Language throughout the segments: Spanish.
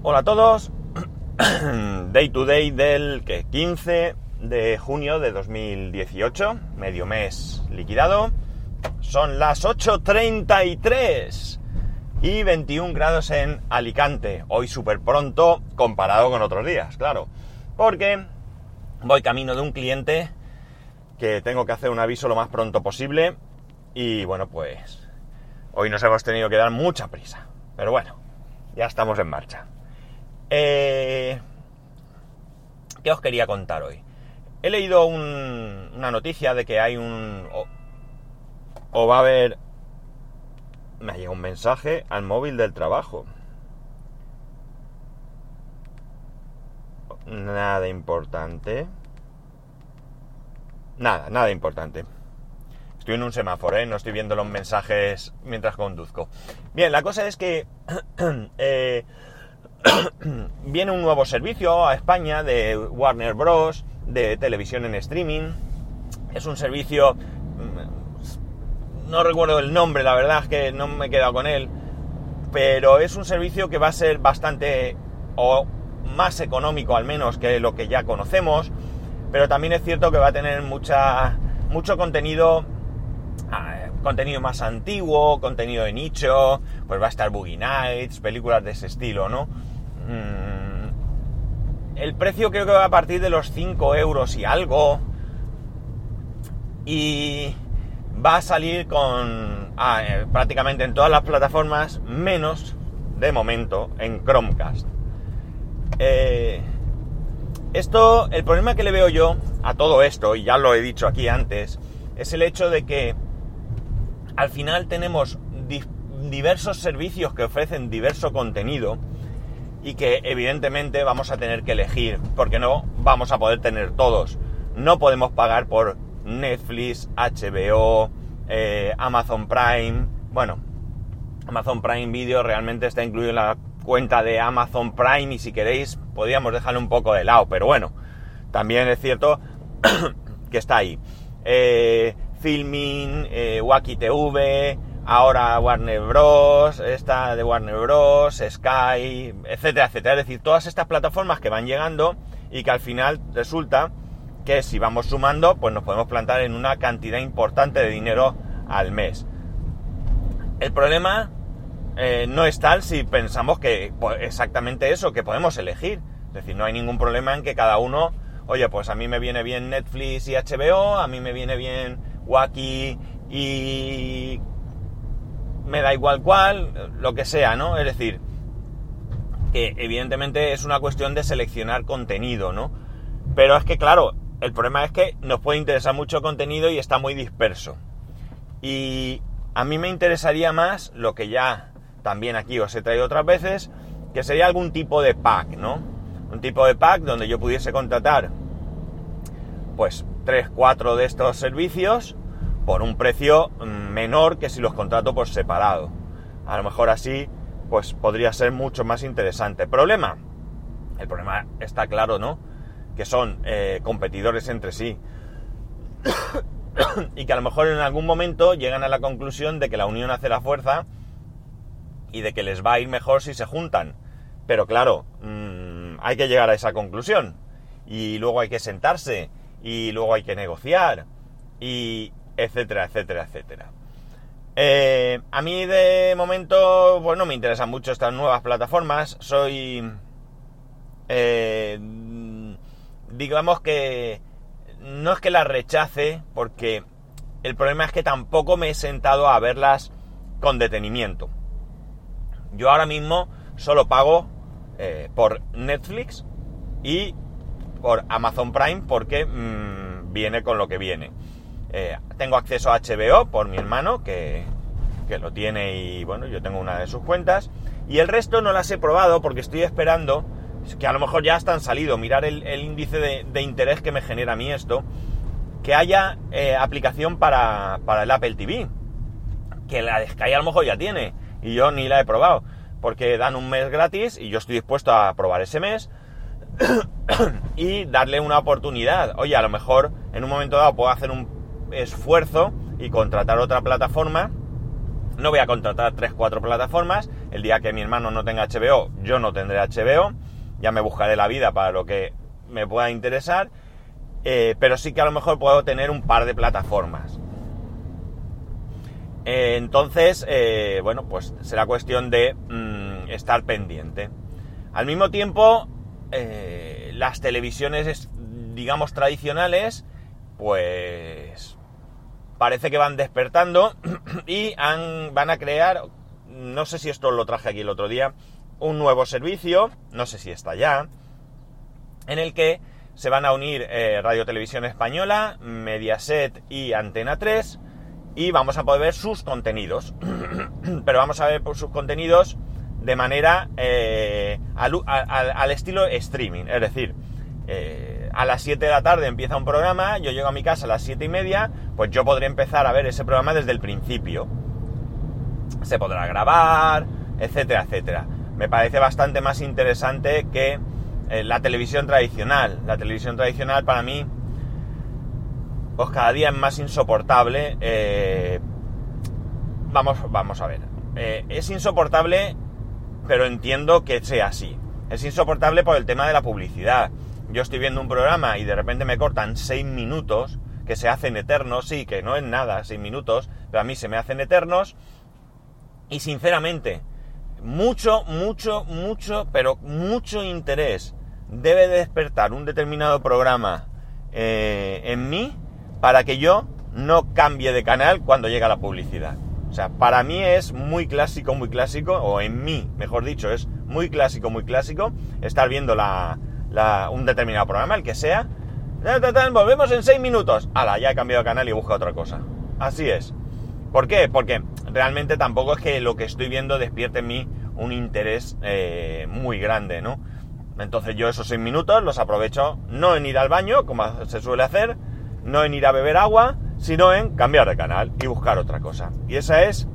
Hola a todos. Day to day del que 15 de junio de 2018, medio mes liquidado. Son las 8.33 y 21 grados en Alicante. Hoy súper pronto comparado con otros días, claro. Porque voy camino de un cliente que tengo que hacer un aviso lo más pronto posible. Y bueno, pues hoy nos hemos tenido que dar mucha prisa. Pero bueno, ya estamos en marcha. Eh, ¿Qué os quería contar hoy? He leído una noticia de que hay un... O, va a haber... Me ha llegado un mensaje al móvil del trabajo. Nada importante. Nada, nada importante. Estoy en un semáforo, ¿eh? no estoy viendo los mensajes mientras conduzco. Bien, la cosa es que eh, viene un nuevo servicio a España de Warner Bros. de televisión en streaming. Es un servicio... Mm, no recuerdo el nombre, la verdad es que no me he quedado con él. Pero es un servicio que va a ser bastante... o más económico al menos que lo que ya conocemos. Pero también es cierto que va a tener mucha, mucho contenido ah, contenido más antiguo, contenido de nicho, pues va a estar Boogie Nights, películas de ese estilo, ¿no? Mm, el precio creo que va a partir de los 5 euros y algo. Y va a salir con ah, eh, prácticamente en todas las plataformas, menos de momento en Chromecast. Eh, esto, el problema que le veo yo a todo esto, y ya lo he dicho aquí antes, es el hecho de que al final tenemos diversos servicios que ofrecen diverso contenido y que evidentemente vamos a tener que elegir, porque no vamos a poder tener todos. No podemos pagar por Netflix, HBO, eh, Amazon Prime. Bueno, Amazon Prime Video realmente está incluido en la cuenta de Amazon Prime y si queréis podríamos dejarlo un poco de lado, pero bueno, también es cierto que está ahí. Eh, Filming, eh, Wacky TV, ahora Warner Bros, esta de Warner Bros, Sky, etcétera, etcétera. Es decir, todas estas plataformas que van llegando y que al final resulta que si vamos sumando, pues nos podemos plantar en una cantidad importante de dinero al mes. El problema eh, no es tal si pensamos que pues, exactamente eso, que podemos elegir. Es decir, no hay ningún problema en que cada uno, oye, pues a mí me viene bien Netflix y HBO, a mí me viene bien Wacky y me da igual cuál, lo que sea, ¿no? Es decir, que evidentemente es una cuestión de seleccionar contenido, ¿no? Pero es que, claro, el problema es que nos puede interesar mucho contenido y está muy disperso. Y a mí me interesaría más lo que ya también aquí os he traído otras veces, que sería algún tipo de pack, ¿no? Un tipo de pack donde yo pudiese contratar, pues, 3, 4 de estos servicios por un precio menor que si los contrato por separado. A lo mejor así, pues podría ser mucho más interesante. ¿Problema? El problema está claro, ¿no? Que son eh, competidores entre sí. y que a lo mejor en algún momento llegan a la conclusión de que la unión hace la fuerza y de que les va a ir mejor si se juntan. Pero claro, mm, hay que llegar a esa conclusión. Y luego hay que sentarse. Y luego hay que negociar. Y, etcétera, etcétera, etcétera. Eh, a mí de momento, bueno, me interesan mucho estas nuevas plataformas. Soy, eh, digamos que no es que las rechace, porque el problema es que tampoco me he sentado a verlas con detenimiento. Yo ahora mismo solo pago eh, por Netflix y por Amazon Prime porque mm, viene con lo que viene. Eh, tengo acceso a HBO por mi hermano, que, lo tiene y bueno, yo tengo una de sus cuentas. Y el resto no las he probado porque estoy esperando, que a lo mejor ya están salido, mirar el, índice de, interés que me genera a mí esto, que haya eh, aplicación para, para, el Apple TV. Que la de Sky a lo mejor ya tiene y yo ni la he probado. Porque dan un mes gratis y yo estoy dispuesto a probar ese mes y darle una oportunidad. Oye, a lo mejor en un momento dado puedo hacer un esfuerzo y contratar otra plataforma. No voy a contratar 3-4 plataformas, El día que mi hermano no tenga HBO, yo no tendré HBO. Ya me buscaré la vida para lo que me pueda interesar. Eh, pero sí que a lo mejor puedo tener un par de plataformas. Eh, entonces, eh, bueno, pues será cuestión de mm, estar pendiente. Al mismo tiempo, las televisiones, digamos, tradicionales, pues parece que van despertando y van a crear, no sé si esto lo traje aquí el otro día, un nuevo servicio, no sé si está ya, en el que se van a unir eh, Radio Televisión Española, Mediaset y Antena 3 y vamos a poder ver sus contenidos. Pero vamos a ver sus contenidos de manera eh, al, estilo streaming, es decir, eh, a las 7 de la tarde empieza un programa, yo llego a mi casa a las 7 y media, pues yo podré empezar a ver ese programa desde el principio. Se podrá grabar, etcétera, etcétera. Me parece bastante más interesante que eh, la televisión tradicional. La televisión tradicional para mí, pues cada día es más insoportable. Eh, vamos, vamos a ver. Eh, es insoportable, pero entiendo que sea así. Es insoportable por el tema de la publicidad. Yo estoy viendo un programa y de repente me cortan seis minutos, que se hacen eternos, sí, que no es nada, seis minutos, pero a mí se me hacen eternos. Y sinceramente, mucho, mucho, mucho, pero mucho interés debe despertar un determinado programa eh, en mí para que yo no cambie de canal cuando llega la publicidad. O sea, para mí es muy clásico, muy clásico, o en mí, mejor dicho, es muy clásico, muy clásico, estar viendo la, un determinado programa, el que sea. Volvemos en seis minutos. Ala, ya he cambiado de canal y busco otra cosa. Así es. ¿Por qué? Porque realmente tampoco es que lo que estoy viendo despierte en mí un interés eh, muy grande, ¿no? Entonces yo esos seis minutos los aprovecho no en ir al baño, como se suele hacer, no en ir a beber agua, sino en cambiar de canal y buscar otra cosa. Y esa es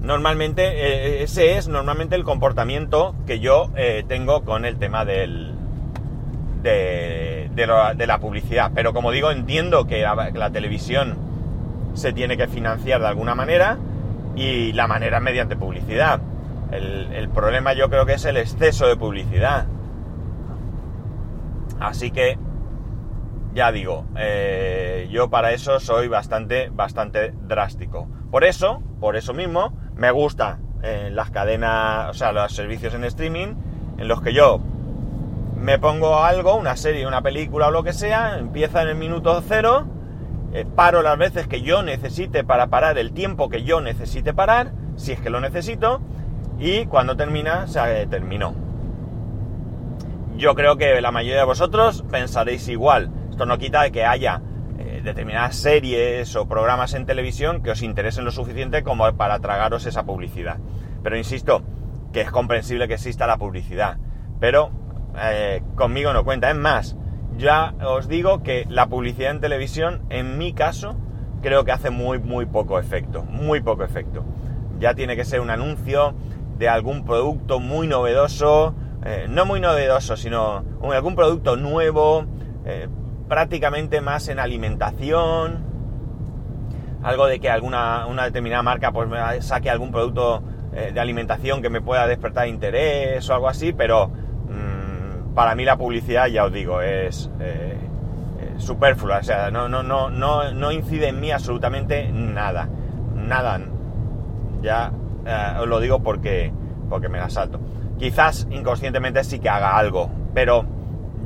normalmente, eh, ese es normalmente el comportamiento que yo eh, tengo con el tema del, de, la publicidad. Pero como digo, entiendo que la, televisión se tiene que financiar de alguna manera y la manera es mediante publicidad. El, problema yo creo que es el exceso de publicidad. Así que, ya digo, eh, yo para eso soy bastante, bastante drástico. Por eso, por eso mismo, me gusta eh, las cadenas, o sea, los servicios en streaming, en los que yo me pongo algo, una serie, una película o lo que sea, empieza en el minuto cero, eh, paro las veces que yo necesite para parar el tiempo que yo necesite parar, si es que lo necesito, y cuando termina, se terminó. Yo creo que la mayoría de vosotros pensaréis igual. Esto no quita de que haya eh, determinadas series o programas en televisión que os interesen lo suficiente como para tragaros esa publicidad. Pero insisto, que es comprensible que exista la publicidad. Pero eh, conmigo no cuenta. Es más, ya os digo que la publicidad en televisión, en mi caso, creo que hace muy, muy poco efecto. Muy poco efecto. Ya tiene que ser un anuncio, de algún producto muy novedoso, eh, no muy novedoso, sino algún producto nuevo, eh, prácticamente más en alimentación, algo de que alguna una determinada marca pues me saque algún producto de alimentación que me pueda despertar interés o algo así, pero para mí la publicidad, ya os digo, es superflua, o sea, no, no, no, no, incide en mí absolutamente nada, nada, ya eh, os lo digo porque, porque me la salto. Quizás inconscientemente sí que haga algo, pero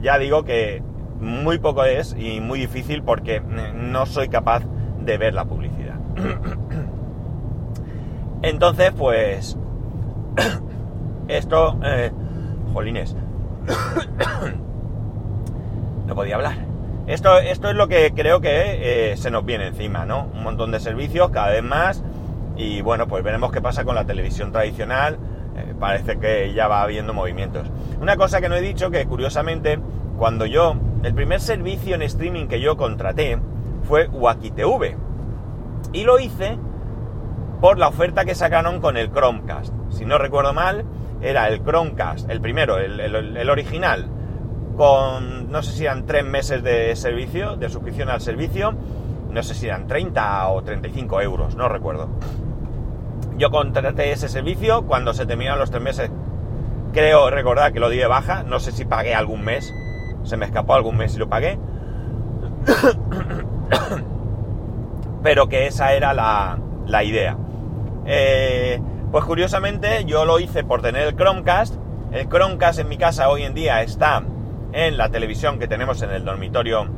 ya digo que muy poco es y muy difícil porque no soy capaz de ver la publicidad. Entonces, pues, esto, eh, jolines, no podía hablar. Esto, esto es lo que creo que eh, se nos viene encima, ¿no? Un montón de servicios, cada vez más, y bueno, pues veremos qué pasa con la televisión tradicional. Eh, parece que ya va habiendo movimientos. Una cosa que no he dicho, que curiosamente, cuando yo, el primer servicio en streaming que yo contraté fue TV Y lo hice por la oferta que sacaron con el Chromecast. Si no recuerdo mal, era el Chromecast, el primero, el, original, con no sé si eran tres meses de servicio, de suscripción al servicio, no sé si eran 30 o 35 euros, no recuerdo Yo contraté ese servicio cuando se terminaron los tres meses. Creo recordar que lo di de baja. No sé si pagué algún mes. Se me escapó algún mes y lo pagué. Pero que esa era la, la idea. Eh, pues curiosamente yo lo hice por tener el Chromecast. El Chromecast en mi casa hoy en día está en la televisión que tenemos en el dormitorio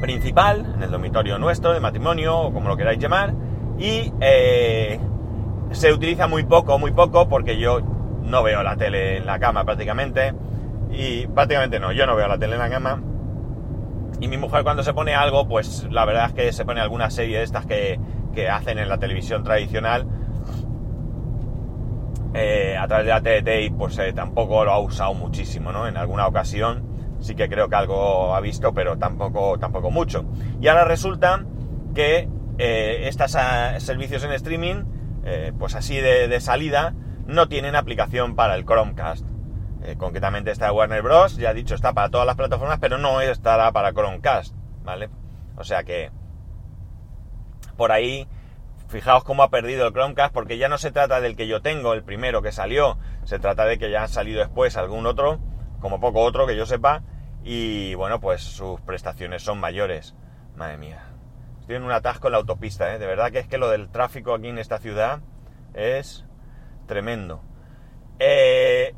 principal, en el dormitorio nuestro de matrimonio o como lo queráis llamar. Y eh, se utiliza muy poco, muy poco, porque yo no veo la tele en la cama prácticamente. Y prácticamente no, yo no veo la tele en la cama. Y mi mujer cuando se pone algo, pues la verdad es que se pone alguna serie de estas que, que hacen en la televisión tradicional eh, a través de la TDT pues eh, tampoco lo ha usado muchísimo, ¿no? En alguna ocasión sí que creo que algo ha visto, pero tampoco, tampoco mucho. Y ahora resulta que eh, estos ah, servicios en streaming, pues así de, salida, no tienen aplicación para el Chromecast. concretamente está Warner Bros. Ya he dicho, está para todas las plataformas, pero no estará para Chromecast, ¿vale? O sea que por ahí Fijaos cómo ha perdido el Chromecast, porque ya no se trata del que yo tengo, el primero que salió, se trata de que ya ha salido después algún otro, como poco otro que yo sepa, y bueno, pues sus prestaciones son mayores. Madre mía. Estoy en un atasco en la autopista, ¿eh? De verdad que es que lo del tráfico aquí en esta ciudad es tremendo. Eh,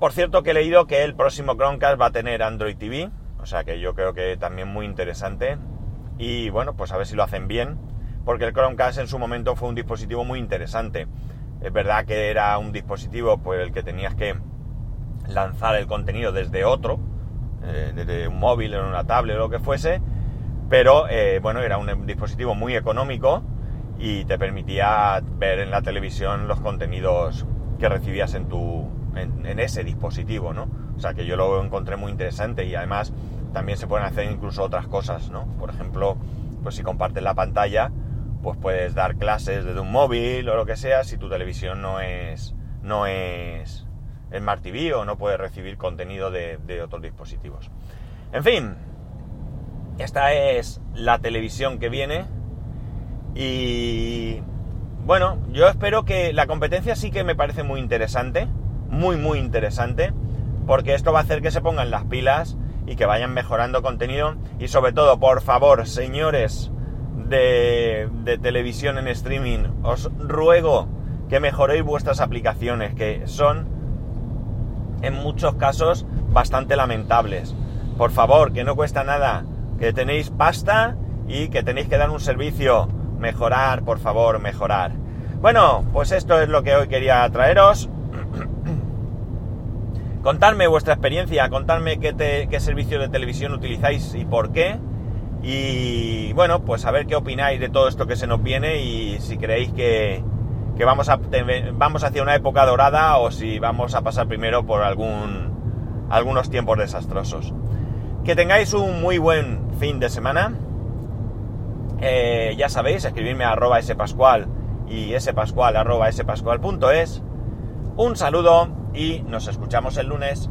por cierto que he leído que el próximo Chromecast va a tener Android TV, o sea que yo creo que también muy interesante. Y bueno, pues a ver si lo hacen bien porque el Chromecast en su momento fue un dispositivo muy interesante. Es verdad que era un dispositivo por el que tenías que lanzar el contenido desde otro, eh, desde un móvil, en una tablet o lo que fuese, pero eh, bueno, era un dispositivo muy económico y te permitía ver en la televisión los contenidos que recibías en tu en, ese dispositivo, ¿no? O sea que yo lo encontré muy interesante y además también se pueden hacer incluso otras cosas, ¿no? Por ejemplo, pues si compartes la pantalla, pues puedes dar clases desde un móvil o lo que sea si tu televisión no es no es Smart TV o no puedes recibir contenido de, otros dispositivos. En fin, esta es la televisión que viene y bueno, yo espero que la competencia sí que me parece muy interesante, muy muy interesante, porque esto va a hacer que se pongan las pilas y que vayan mejorando contenido y sobre todo, por favor, señores de, televisión en streaming, os ruego que mejoréis vuestras aplicaciones, que son en muchos casos bastante lamentables. Por favor, que no cuesta nada, que tenéis pasta y que tenéis que dar un servicio. Mejorar, por favor, mejorar. Bueno, pues esto es lo que hoy quería traeros. contadme vuestra experiencia, contadme qué, qué servicio de televisión utilizáis y por qué. Y bueno, pues a ver qué opináis de todo esto que se nos viene y si creéis que, vamos, a, vamos hacia una época dorada o si vamos a pasar primero por algún, algunos tiempos desastrosos. Que tengáis un muy buen fin de semana. Eh, ya sabéis, escribirme a arroba spascual y spascual arroba spascual.es. Un saludo y nos escuchamos el lunes.